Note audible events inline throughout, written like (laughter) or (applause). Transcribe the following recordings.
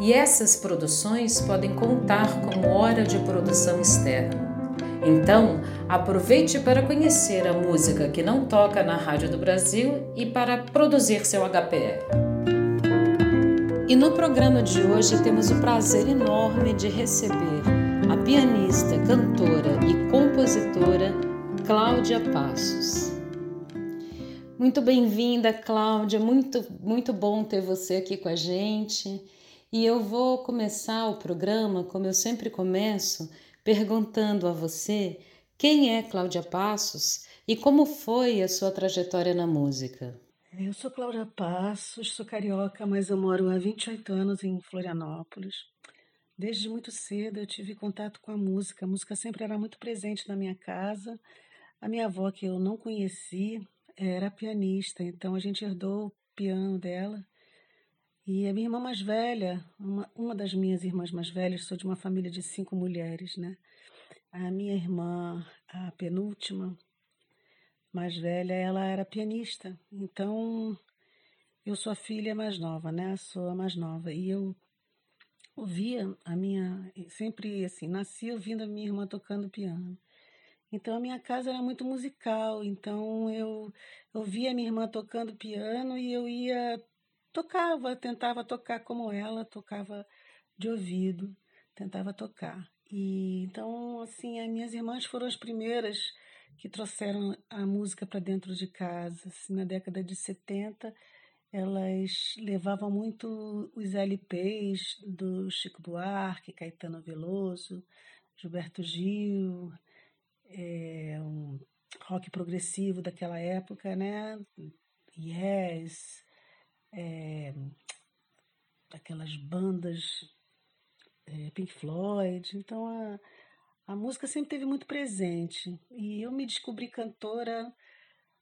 e essas produções podem contar como hora de produção externa. Então, aproveite para conhecer a música que não toca na Rádio do Brasil e para produzir seu HPR. E no programa de hoje temos o prazer enorme de receber a pianista, cantora e compositora Cláudia Passos. Muito bem-vinda, Cláudia. Muito, muito bom ter você aqui com a gente. E eu vou começar o programa, como eu sempre começo, perguntando a você quem é Cláudia Passos e como foi a sua trajetória na música. Eu sou Cláudia Passos, sou carioca, mas eu moro há 28 anos em Florianópolis. Desde muito cedo eu tive contato com a música. A música sempre era muito presente na minha casa. A minha avó, que eu não conheci, era pianista, então a gente herdou o piano dela e a minha irmã mais velha, uma, uma das minhas irmãs mais velhas, sou de uma família de cinco mulheres, né? A minha irmã, a penúltima, mais velha, ela era pianista. Então, eu sou a filha mais nova, né? Sou a mais nova. E eu ouvia a minha. Sempre assim, nasci ouvindo a minha irmã tocando piano. Então, a minha casa era muito musical. Então, eu ouvia minha irmã tocando piano e eu ia tocava, tentava tocar como ela, tocava de ouvido, tentava tocar. E então, assim, as minhas irmãs foram as primeiras que trouxeram a música para dentro de casa. Assim, na década de 70, elas levavam muito os LPs do Chico Buarque, Caetano Veloso, Gilberto Gil, é, um rock progressivo daquela época, né? Yes, é, aquelas bandas é, Pink Floyd. Então a, a música sempre teve muito presente. E eu me descobri cantora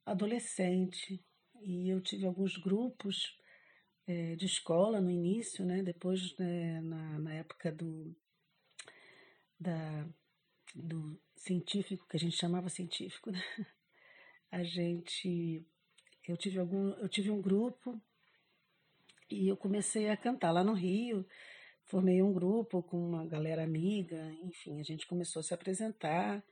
adolescente. E eu tive alguns grupos é, de escola no início, né? depois né, na, na época do, da, do científico, que a gente chamava científico, né? (laughs) a gente eu tive algum eu tive um grupo e eu comecei a cantar lá no Rio, formei um grupo com uma galera amiga, enfim, a gente começou a se apresentar.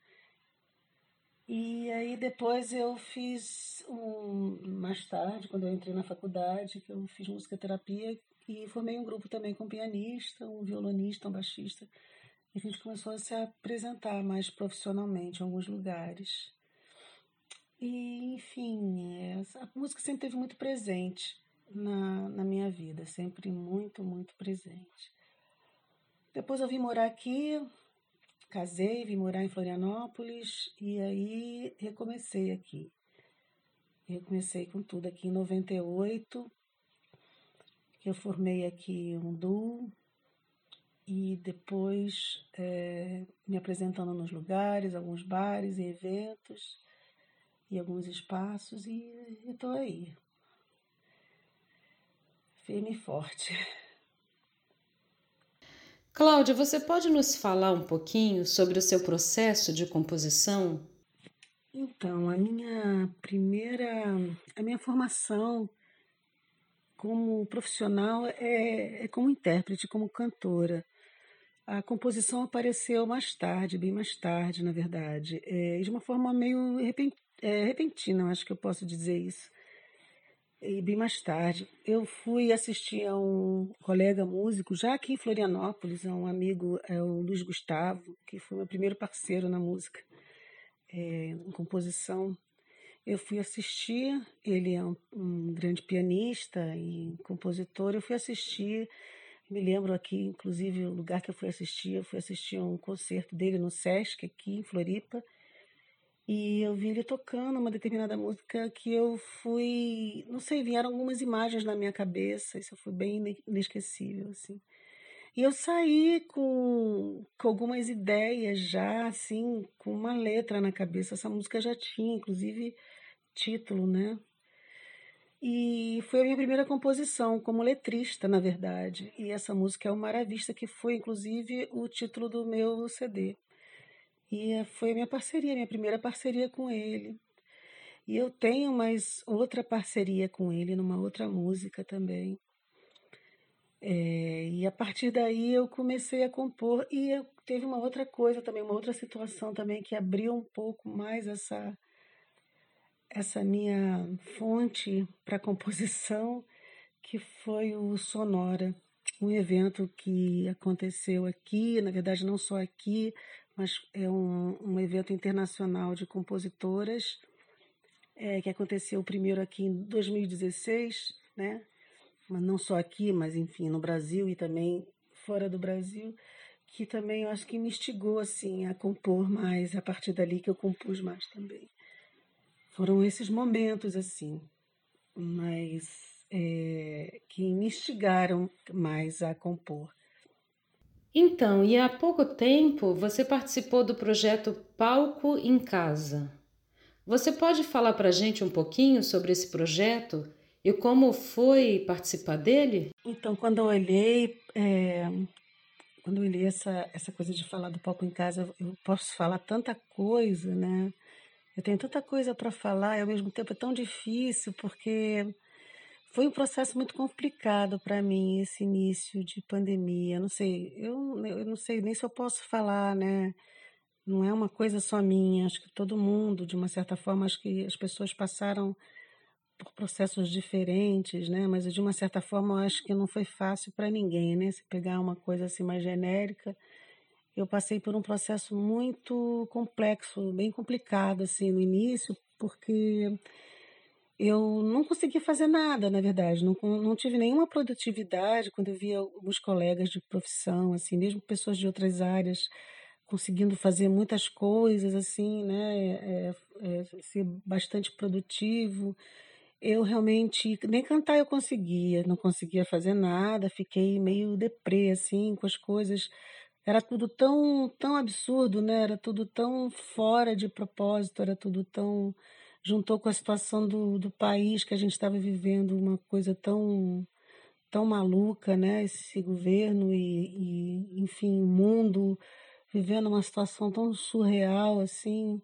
E aí depois eu fiz um, mais tarde, quando eu entrei na faculdade, que eu fiz musicoterapia e formei um grupo também com um pianista, um violonista, um baixista. E a gente começou a se apresentar mais profissionalmente em alguns lugares. E, enfim, é, a música sempre teve muito presente na, na minha vida, sempre muito, muito presente. Depois eu vim morar aqui, casei, vim morar em Florianópolis e aí recomecei aqui. Recomecei com tudo aqui em 98, que eu formei aqui um duo e depois é, me apresentando nos lugares, alguns bares e eventos e alguns espaços e estou aí, firme e forte. Cláudia, você pode nos falar um pouquinho sobre o seu processo de composição? Então, a minha primeira, a minha formação como profissional é, é como intérprete, como cantora. A composição apareceu mais tarde, bem mais tarde, na verdade, é, de uma forma meio é, repentina, acho que eu posso dizer isso. E bem mais tarde, eu fui assistir a um colega músico, já aqui em Florianópolis, a um amigo, é o Luiz Gustavo, que foi meu primeiro parceiro na música, é, em composição. Eu fui assistir, ele é um, um grande pianista e compositor, eu fui assistir, me lembro aqui, inclusive, o lugar que eu fui assistir, eu fui assistir a um concerto dele no Sesc, aqui em Floripa, e eu vi ele tocando uma determinada música que eu fui, não sei, vieram algumas imagens na minha cabeça, isso foi bem inesquecível, assim. E eu saí com, com algumas ideias já, assim, com uma letra na cabeça. Essa música já tinha, inclusive, título, né? E foi a minha primeira composição como letrista, na verdade. E essa música é o Maravista, que foi inclusive o título do meu CD. E foi a minha parceria, minha primeira parceria com ele. E eu tenho mais outra parceria com ele numa outra música também. É, e a partir daí eu comecei a compor e eu, teve uma outra coisa também, uma outra situação também que abriu um pouco mais essa essa minha fonte para composição, que foi o Sonora, um evento que aconteceu aqui, na verdade não só aqui, mas é um, um evento internacional de compositoras, é, que aconteceu primeiro aqui em 2016, né? Mas não só aqui, mas enfim, no Brasil e também fora do Brasil, que também eu acho que me instigou assim a compor mais, a partir dali que eu compus mais também. Foram esses momentos assim, mas é, que me instigaram mais a compor. Então, e há pouco tempo você participou do projeto Palco em Casa. Você pode falar para a gente um pouquinho sobre esse projeto e como foi participar dele? Então, quando eu olhei, é, quando eu olhei essa, essa coisa de falar do palco em casa, eu posso falar tanta coisa, né? Eu tenho tanta coisa para falar e ao mesmo tempo é tão difícil porque foi um processo muito complicado para mim esse início de pandemia. Não sei, eu, eu não sei nem se eu posso falar, né? Não é uma coisa só minha. Acho que todo mundo, de uma certa forma, acho que as pessoas passaram por processos diferentes, né? Mas de uma certa forma, eu acho que não foi fácil para ninguém, né? Se pegar uma coisa assim mais genérica, eu passei por um processo muito complexo, bem complicado assim no início, porque eu não consegui fazer nada, na verdade, não, não tive nenhuma produtividade quando eu via alguns colegas de profissão, assim, mesmo pessoas de outras áreas conseguindo fazer muitas coisas, assim, né, é, é, ser bastante produtivo. Eu realmente, nem cantar eu conseguia, não conseguia fazer nada, fiquei meio deprê, assim, com as coisas. Era tudo tão, tão absurdo, né, era tudo tão fora de propósito, era tudo tão juntou com a situação do, do país que a gente estava vivendo, uma coisa tão, tão maluca, né? Esse governo e, e, enfim, o mundo vivendo uma situação tão surreal, assim,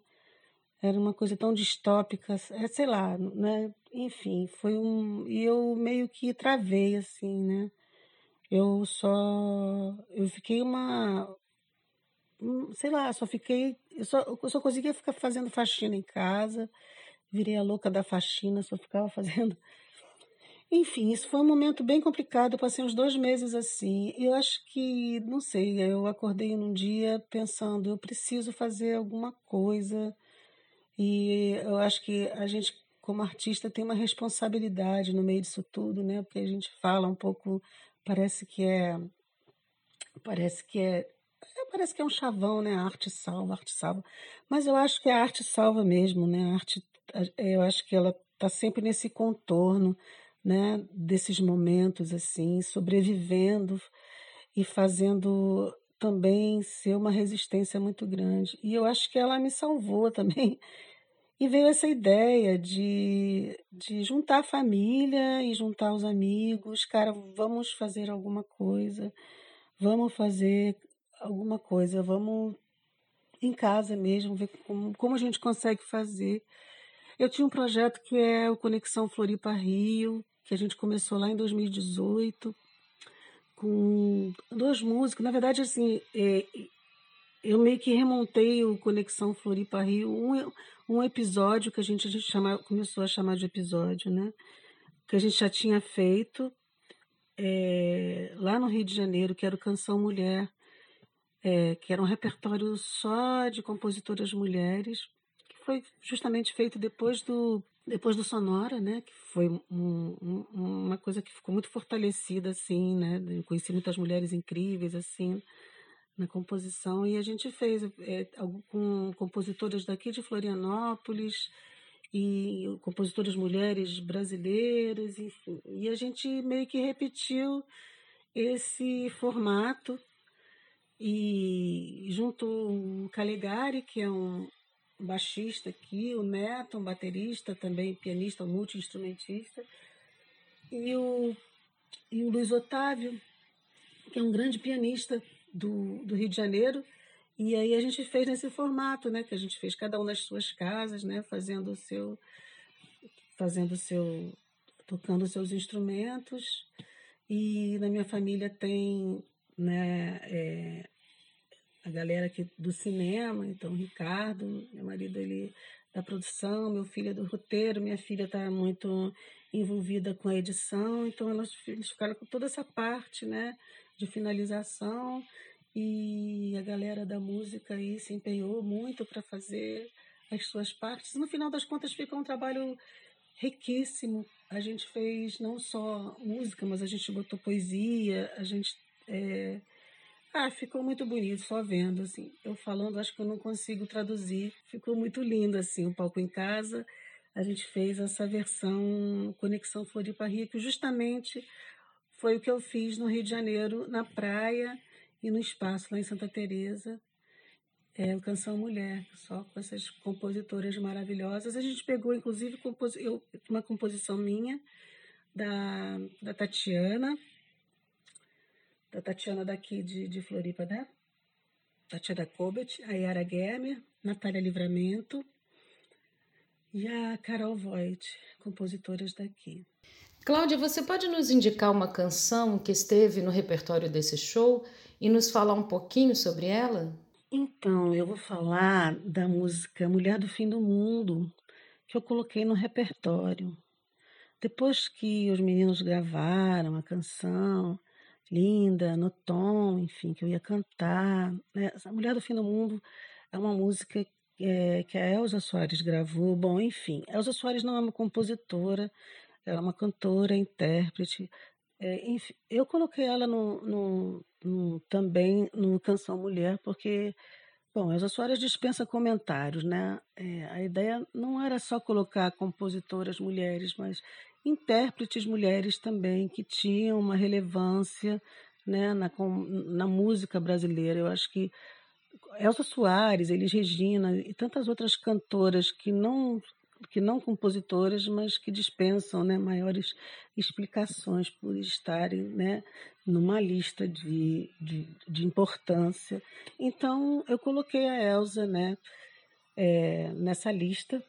era uma coisa tão distópica, é, sei lá, né? Enfim, foi um. E eu meio que travei, assim, né? Eu só. Eu fiquei uma. Sei lá, só fiquei. Eu só, eu só conseguia ficar fazendo faxina em casa virei a louca da faxina, só ficava (laughs) fazendo. Enfim, isso foi um momento bem complicado. Eu passei uns dois meses assim. Eu acho que, não sei, eu acordei num dia pensando, eu preciso fazer alguma coisa. E eu acho que a gente, como artista, tem uma responsabilidade no meio disso tudo, né? Porque a gente fala um pouco, parece que é. Parece que é, é parece que é um chavão, né? A arte salva, a arte salva. Mas eu acho que a arte salva mesmo, né? A arte eu acho que ela está sempre nesse contorno, né, desses momentos assim, sobrevivendo e fazendo também ser uma resistência muito grande. E eu acho que ela me salvou (laughs) também. E veio essa ideia de, de juntar a família e juntar os amigos. Cara, vamos fazer alguma coisa, vamos fazer alguma coisa, vamos em casa mesmo, ver como, como a gente consegue fazer. Eu tinha um projeto que é o Conexão Floripa Rio, que a gente começou lá em 2018, com dois músicos. Na verdade, assim, é, eu meio que remontei o Conexão Floripa Rio, um, um episódio que a gente, a gente chama, começou a chamar de episódio, né? Que a gente já tinha feito é, lá no Rio de Janeiro, que era o Canção Mulher, é, que era um repertório só de compositoras mulheres foi justamente feito depois do depois do Sonora, né, que foi um, um, uma coisa que ficou muito fortalecida assim, né, eu conheci muitas mulheres incríveis assim na composição. E a gente fez é, com compositoras daqui de Florianópolis e compositoras mulheres brasileiras, enfim, e a gente meio que repetiu esse formato e junto o Caligari, que é um baixista aqui, o Neto, um baterista, também pianista, multi-instrumentista, e o, e o Luiz Otávio, que é um grande pianista do, do Rio de Janeiro, e aí a gente fez nesse formato, né, que a gente fez cada um nas suas casas, né, fazendo o seu fazendo o seu tocando os seus instrumentos. E na minha família tem, né, é, a galera aqui do cinema, então o Ricardo, meu marido ele da produção, meu filho é do roteiro, minha filha está muito envolvida com a edição, então elas, eles ficaram com toda essa parte, né, de finalização e a galera da música aí se empenhou muito para fazer as suas partes. No final das contas, fica um trabalho riquíssimo. A gente fez não só música, mas a gente botou poesia, a gente. É... Ah, ficou muito bonito só vendo, assim. Eu falando, acho que eu não consigo traduzir. Ficou muito lindo, assim, o palco em casa. A gente fez essa versão Conexão Floripa Rio, que justamente foi o que eu fiz no Rio de Janeiro, na praia, e no espaço lá em Santa Teresa é o Canção Mulher, só com essas compositoras maravilhosas. A gente pegou, inclusive, eu, uma composição minha da, da Tatiana, da Tatiana daqui de, de Floripa, né? Tatiana Kobet, a Yara Gemer, Natália Livramento e a Carol Voigt, compositoras daqui. Cláudia, você pode nos indicar uma canção que esteve no repertório desse show e nos falar um pouquinho sobre ela? Então, eu vou falar da música Mulher do Fim do Mundo, que eu coloquei no repertório. Depois que os meninos gravaram a canção, linda, no tom, enfim, que eu ia cantar. Né? A Mulher do Fim do Mundo é uma música é, que a Elza Soares gravou. Bom, enfim, Elza Soares não é uma compositora, ela é uma cantora, intérprete. É, enfim, eu coloquei ela no, no, no, também no Canção Mulher, porque, bom, Elza Soares dispensa comentários, né? É, a ideia não era só colocar compositoras mulheres, mas intérpretes mulheres também, que tinham uma relevância né, na, na música brasileira. Eu acho que Elza Soares, Elis Regina e tantas outras cantoras que não que não compositoras, mas que dispensam né, maiores explicações por estarem né, numa lista de, de, de importância. Então, eu coloquei a Elsa né, é, nessa lista,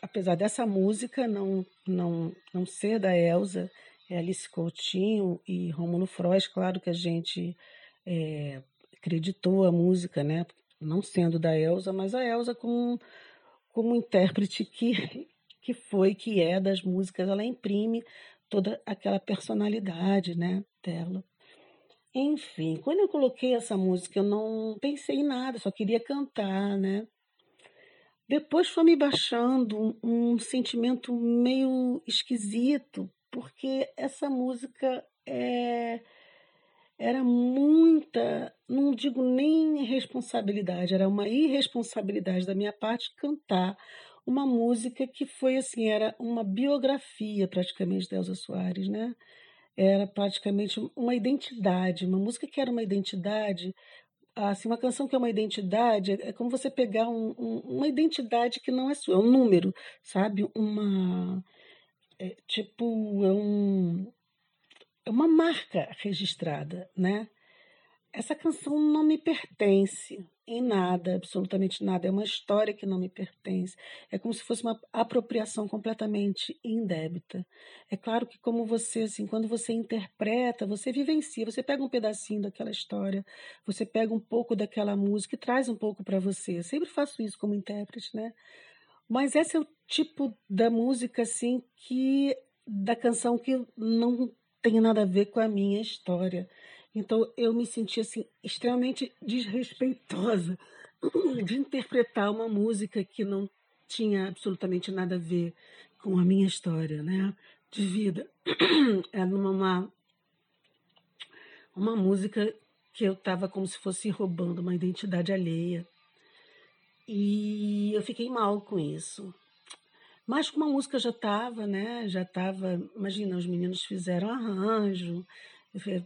apesar dessa música não, não, não ser da Elsa, é Alice Coutinho e Rômulo Frois, claro que a gente é, acreditou a música, né, não sendo da Elsa, mas a Elsa com como intérprete que, que foi, que é das músicas, ela imprime toda aquela personalidade né, dela. Enfim, quando eu coloquei essa música, eu não pensei em nada, só queria cantar, né? Depois foi me baixando um, sentimento meio esquisito, porque essa música é, era muita, não digo nem responsabilidade, era uma irresponsabilidade da minha parte cantar uma música que foi assim, era uma biografia praticamente de Elza Soares, né? Era praticamente uma identidade, uma música que era uma identidade, assim, uma canção que é uma identidade, é como você pegar um, um, uma identidade que não é sua, é um número, sabe? Uma é, tipo, é um é uma marca registrada, né? Essa canção não me pertence em nada, absolutamente nada. É uma história que não me pertence. É como se fosse uma apropriação completamente indébita. É claro que como você, assim, quando você interpreta, você vivencia, você pega um pedacinho daquela história, você pega um pouco daquela música e traz um pouco para você. Eu sempre faço isso como intérprete, né? Mas esse é o tipo da música, assim, que da canção que não tem nada a ver com a minha história. Então eu me senti assim extremamente desrespeitosa (clears throat) de interpretar uma música que não tinha absolutamente nada a ver com a minha história, né, de vida. (clears throat) Era uma uma música que eu estava como se fosse roubando uma identidade alheia. E eu fiquei mal com isso. Mas como a música já estava, né? Já estava, imagina, os meninos fizeram arranjo,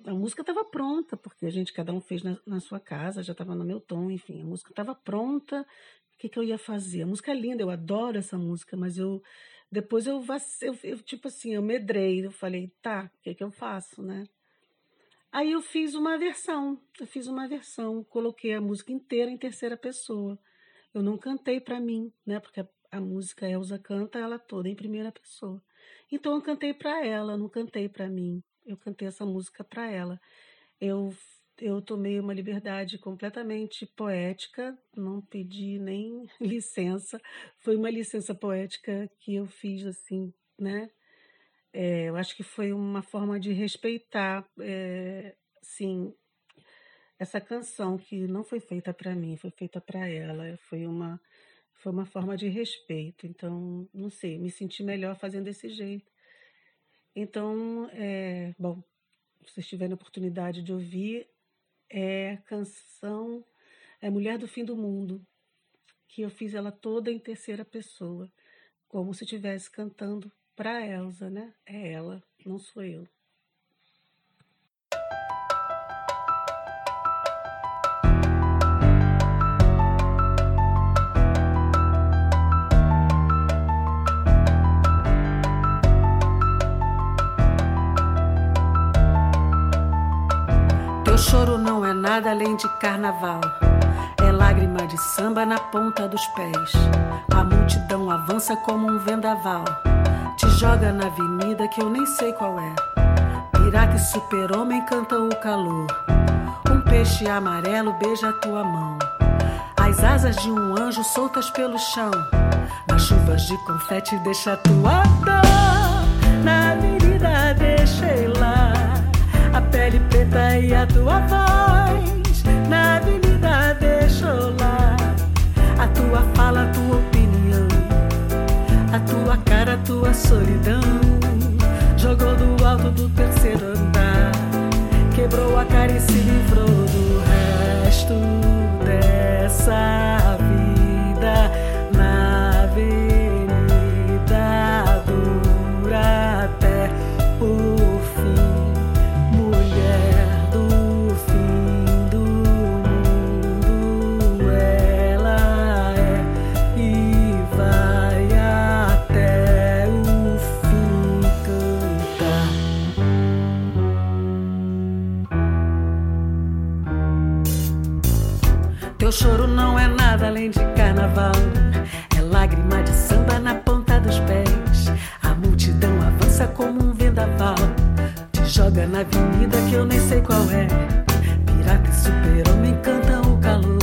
A música estava pronta, porque a gente, cada um fez na, na sua casa, já estava no meu tom, enfim, a música estava pronta. O que, que eu ia fazer? A música é linda, eu adoro essa música, mas eu depois eu, eu, eu tipo assim, eu medrei, eu falei, tá, o que, que eu faço, né? Aí eu fiz uma versão, eu fiz uma versão, coloquei a música inteira em terceira pessoa. Eu não cantei para mim, né? Porque a, a música Elsa canta ela toda em primeira pessoa. Então eu cantei para ela, não cantei para mim. Eu cantei essa música para ela. Eu eu tomei uma liberdade completamente poética, não pedi nem (laughs) licença. Foi uma licença poética que eu fiz assim, né? É, eu acho que foi uma forma de respeitar, é, sim, essa canção que não foi feita para mim, foi feita para ela. Foi uma foi uma forma de respeito. Então, não sei, me senti melhor fazendo desse jeito. Então, é, bom, se vocês tiverem a oportunidade de ouvir, é a canção é Mulher do Fim do Mundo, que eu fiz ela toda em terceira pessoa, como se estivesse cantando para Elsa, né? É ela, não sou eu. Choro não é nada além de carnaval. É lágrima de samba na ponta dos pés. A multidão avança como um vendaval te joga na avenida que eu nem sei qual é. Pirata e super-homem cantam o calor. Um peixe amarelo beija a tua mão. As asas de um anjo soltas pelo chão. Nas chuvas de confete deixa a tua dor. Na avenida deixei lá a pele e a tua voz. Na avenida deixou lá a tua fala, a tua opinião a tua cara, a tua solidão. Jogou do alto do terceiro Teu choro não é nada além de carnaval. É lágrima de samba na ponta dos pés. A multidão avança como um vendaval. Te joga na avenida que eu nem sei qual é. Pirata e super-homem cantam o calor.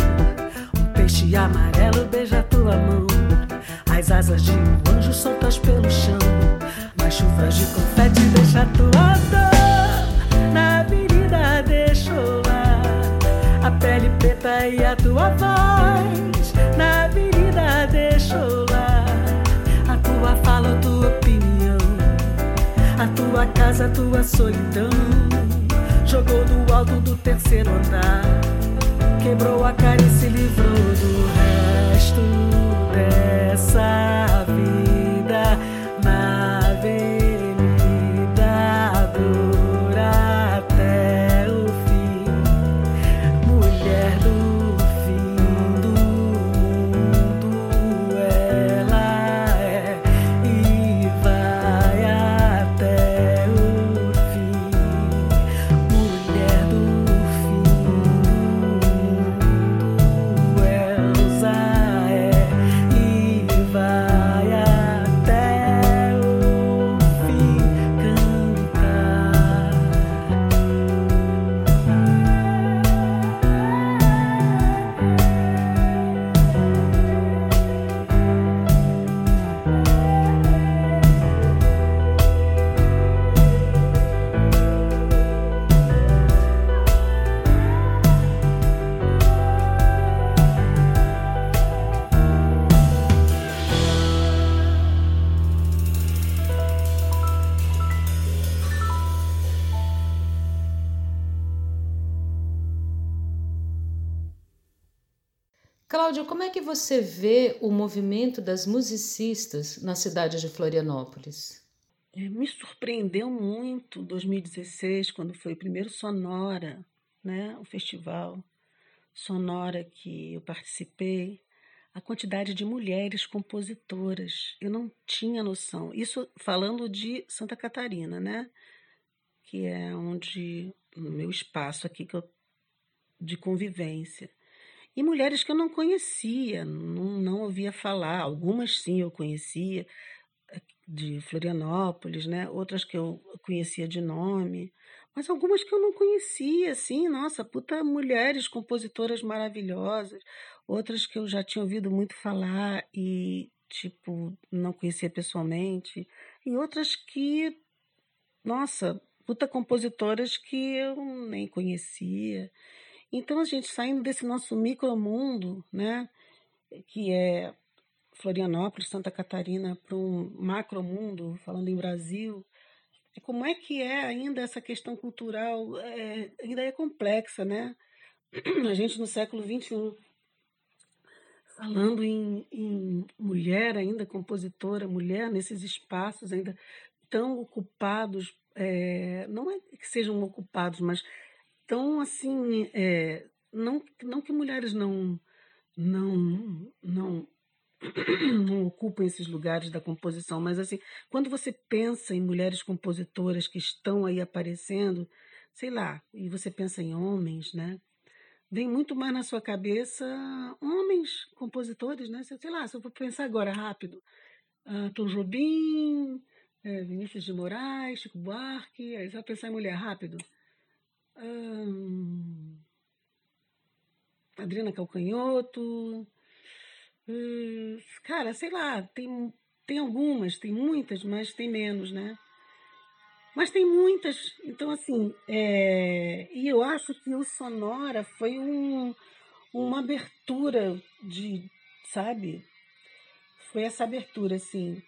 Um peixe amarelo beija tua mão. As asas de um anjo soltas pelo chão. Nas chuvas de confete deixa tua dor. E a tua voz na avenida deixou lá. A tua fala, a tua opinião, a tua casa, a tua solidão. Jogou do alto do terceiro andar, quebrou a cara e se livrou do resto dessa vida Cláudia, como é que você vê o movimento das musicistas na cidade de Florianópolis? é, me surpreendeu muito 2016, quando foi o primeiro Sonora, né, o festival Sonora que eu participei, a quantidade de mulheres compositoras. Eu não tinha noção. Isso falando de Santa Catarina, né? Que é onde no meu espaço aqui que eu, de convivência. E mulheres que eu não conhecia, não, não ouvia falar. Algumas sim eu conhecia, de Florianópolis, né? Outras que eu conhecia de nome, mas algumas que eu não conhecia, assim, nossa, puta mulheres compositoras maravilhosas, outras que eu já tinha ouvido muito falar e, tipo, não conhecia pessoalmente, e outras que, nossa, puta compositoras que eu nem conhecia. Então, a gente saindo desse nosso micromundo, né, que é Florianópolis, Santa Catarina, para um macromundo, falando em Brasil, como é que é ainda essa questão cultural? É, ainda é complexa, né? A gente no século XXI, falando em, em mulher ainda, compositora, mulher nesses espaços ainda tão ocupados, é, não é que sejam ocupados, mas tão assim, é, não, não que mulheres não, não, não (clears throat) não esses lugares da composição, mas assim, quando você pensa em mulheres compositoras que estão aí aparecendo, sei lá, e você pensa em homens, né? Vem muito mais na sua cabeça homens compositores, né? Sei lá, se eu for pensar agora rápido, uh, Tom Jobim, é, Vinícius de Moraes, Chico Buarque, aí você vai pensar em mulher rápido. Um, Adriana Calcanhoto, Hum, cara, sei lá, tem, tem algumas, tem muitas, mas tem menos, né? Mas tem muitas. Então, assim, é... e eu acho que o Sonora foi um, uma abertura de, sabe? Foi essa abertura, assim.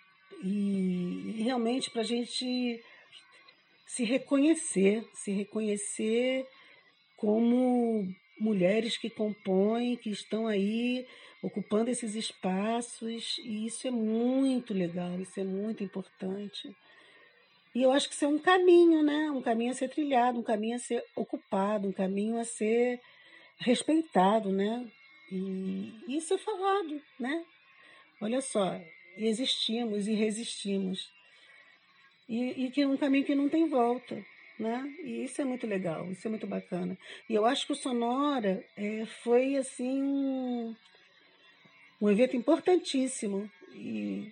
E, e realmente para a gente se reconhecer, se reconhecer como mulheres que compõem, que estão aí ocupando esses espaços, e isso é muito legal, isso é muito importante. E eu acho que isso é um caminho, né? Um caminho a ser trilhado, um caminho a ser ocupado, um caminho a ser respeitado, né? E, e ser falado, né? Olha só, existimos e resistimos. E, e que é um caminho que não tem volta, né? E isso é muito legal, isso é muito bacana. E eu acho que o Sonora é, foi assim um evento importantíssimo e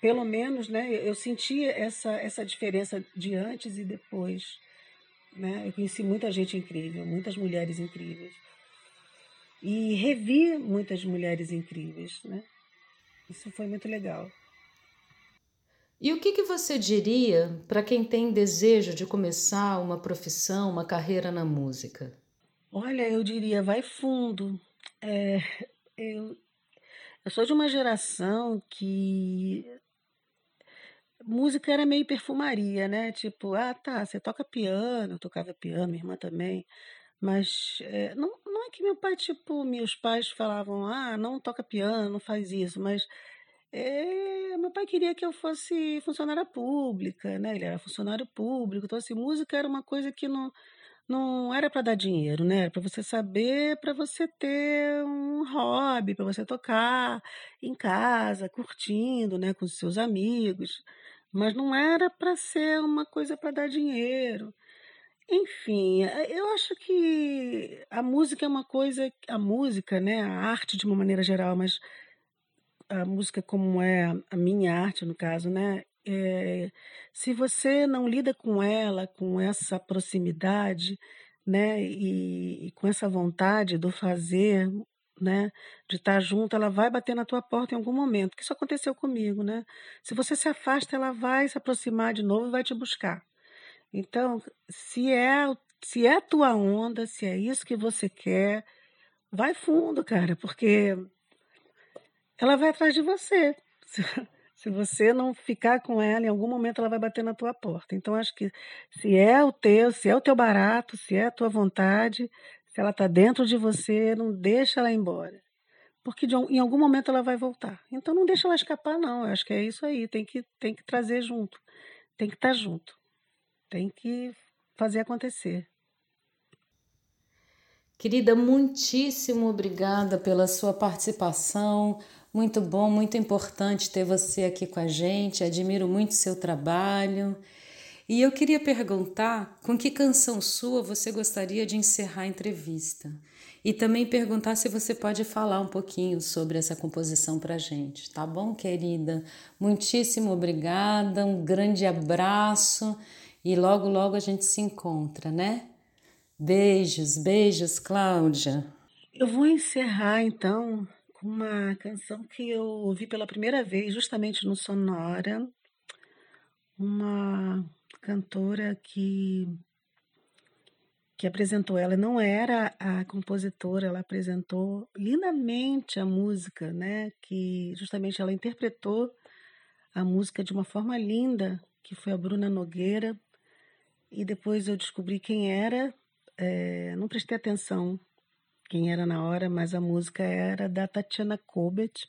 pelo menos, né, eu senti essa essa diferença de antes e depois, né? Eu conheci muita gente incrível, muitas mulheres incríveis e revi muitas mulheres incríveis, né? Isso foi muito legal. E o que, que você diria para quem tem desejo de começar uma profissão, uma carreira na música? Olha, eu diria, vai fundo. É, eu, eu sou de uma geração que música era meio perfumaria, né? Tipo, ah, tá, você toca piano, eu tocava piano, minha irmã também. Mas é, não, não é que meu pai, tipo, meus pais falavam, ah, não toca piano, não faz isso, mas é, meu pai queria que eu fosse funcionária pública, né? Ele era funcionário público, então assim, música era uma coisa que não não era para dar dinheiro, né? Era para você saber, para você ter um hobby, para você tocar em casa, curtindo, né, com os seus amigos, mas não era para ser uma coisa para dar dinheiro. Enfim, eh, eu acho que a música é uma coisa, a música, né, a arte de uma maneira geral, mas a música como é a minha arte no caso, né, é, se você não lida com ela, com essa proximidade, né, e, e, com essa vontade do fazer, né, de estar junto, ela vai bater na tua porta em algum momento. Que isso aconteceu comigo, né? Se você se afasta, ela vai se aproximar de novo e vai te buscar. Então, se é se é a tua onda, se é isso que você quer, vai fundo, cara, porque ela vai atrás de você. (laughs) Se você não ficar com ela, em algum momento ela vai bater na tua porta. Então, acho que se é o teu, se é o teu barato, se é a tua vontade, se ela está dentro de você, não deixa ela embora. porque de, em algum momento ela vai voltar. Então não deixa ela escapar, não. Eu acho que é isso aí. Tem que, tem que trazer junto. Tem que estar junto. Tem que fazer acontecer. Querida, muitíssimo obrigada pela sua participação. Muito bom, muito importante ter você aqui com a gente. Admiro muito seu trabalho. E eu queria perguntar com que canção sua você gostaria de encerrar a entrevista? E também perguntar se você pode falar um pouquinho sobre essa composição para a gente, tá bom, querida? Muitíssimo obrigada, um grande abraço e logo, logo a gente se encontra, né? Beijos, beijos, Cláudia. Eu vou encerrar então uma canção que eu ouvi pela primeira vez, justamente no Sonora, uma cantora que que apresentou ela não era a compositora, ela apresentou lindamente a música, né? Que justamente ela interpretou a música de uma forma linda, que foi a Bruna Nogueira. E depois eu descobri quem era, é, não prestei atenção quem era na hora, mas a música era da Tatiana Kobet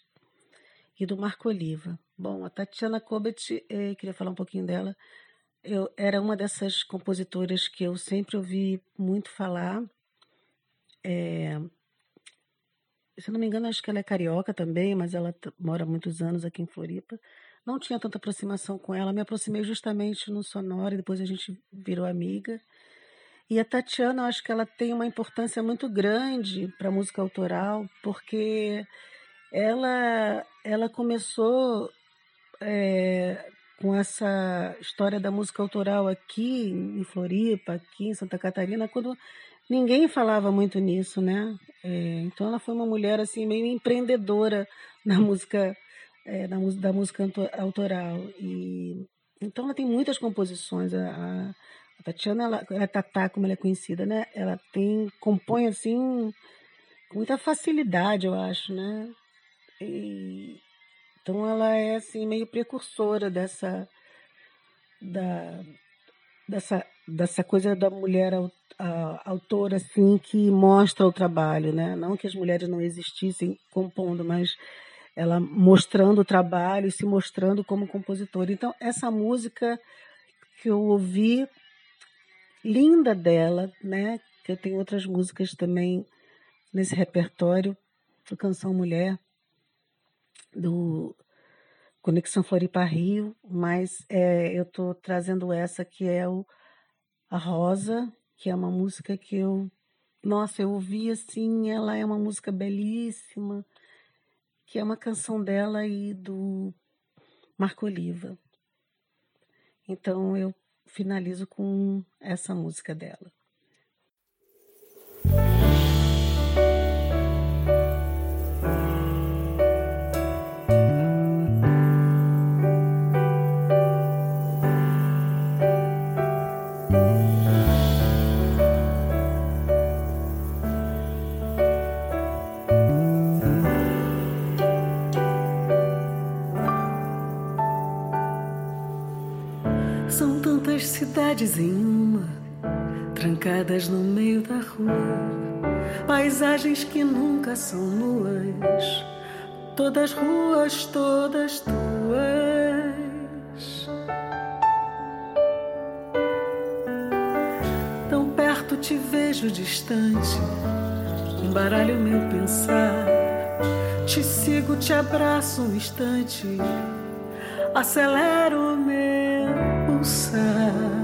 e do Marco Oliva. Bom, a Tatiana Kobet, eh, queria falar um pouquinho dela. Eu era uma dessas compositoras que eu sempre ouvi muito falar. É, se não me engano, acho que ela é carioca também, mas ela mora muitos anos aqui em Floripa. Não tinha tanta aproximação com ela, me aproximei justamente no Sonora e depois a gente virou amiga. E a Tatiana, eu acho que ela tem uma importância muito grande para a música autoral, porque ela, ela começou é, com essa história da música autoral aqui em Floripa, aqui em Santa Catarina, quando ninguém falava muito nisso, né? É, então ela foi uma mulher assim meio empreendedora (laughs) na música, é, na, da música autoral e então ela tem muitas composições. A, a Tatiana, ela, a Tatá, como ela é conhecida, né? Ela tem compõe assim com muita facilidade, eu acho, né? E, então ela é assim meio precursora dessa da dessa dessa coisa da mulher autora assim que mostra o trabalho, né? Não que as mulheres não existissem compondo, mas ela mostrando o trabalho e se mostrando como compositora. Então essa música que eu ouvi linda dela, né? Que eu tenho outras músicas também nesse repertório do Canção Mulher do Conexão Floripa Rio, mas é, eu estou trazendo essa que é o, a Rosa, que é uma música que eu, nossa, eu ouvi assim, ela é uma música belíssima, que é uma canção dela e do Marco Oliva. Então eu finalizo com essa música dela. Em uma, trancadas no meio da rua, paisagens que nunca são nuas, todas ruas, todas tuas. Tão perto te vejo distante, embaralho meu pensar, te sigo, te abraço um instante, acelero meu pulsar.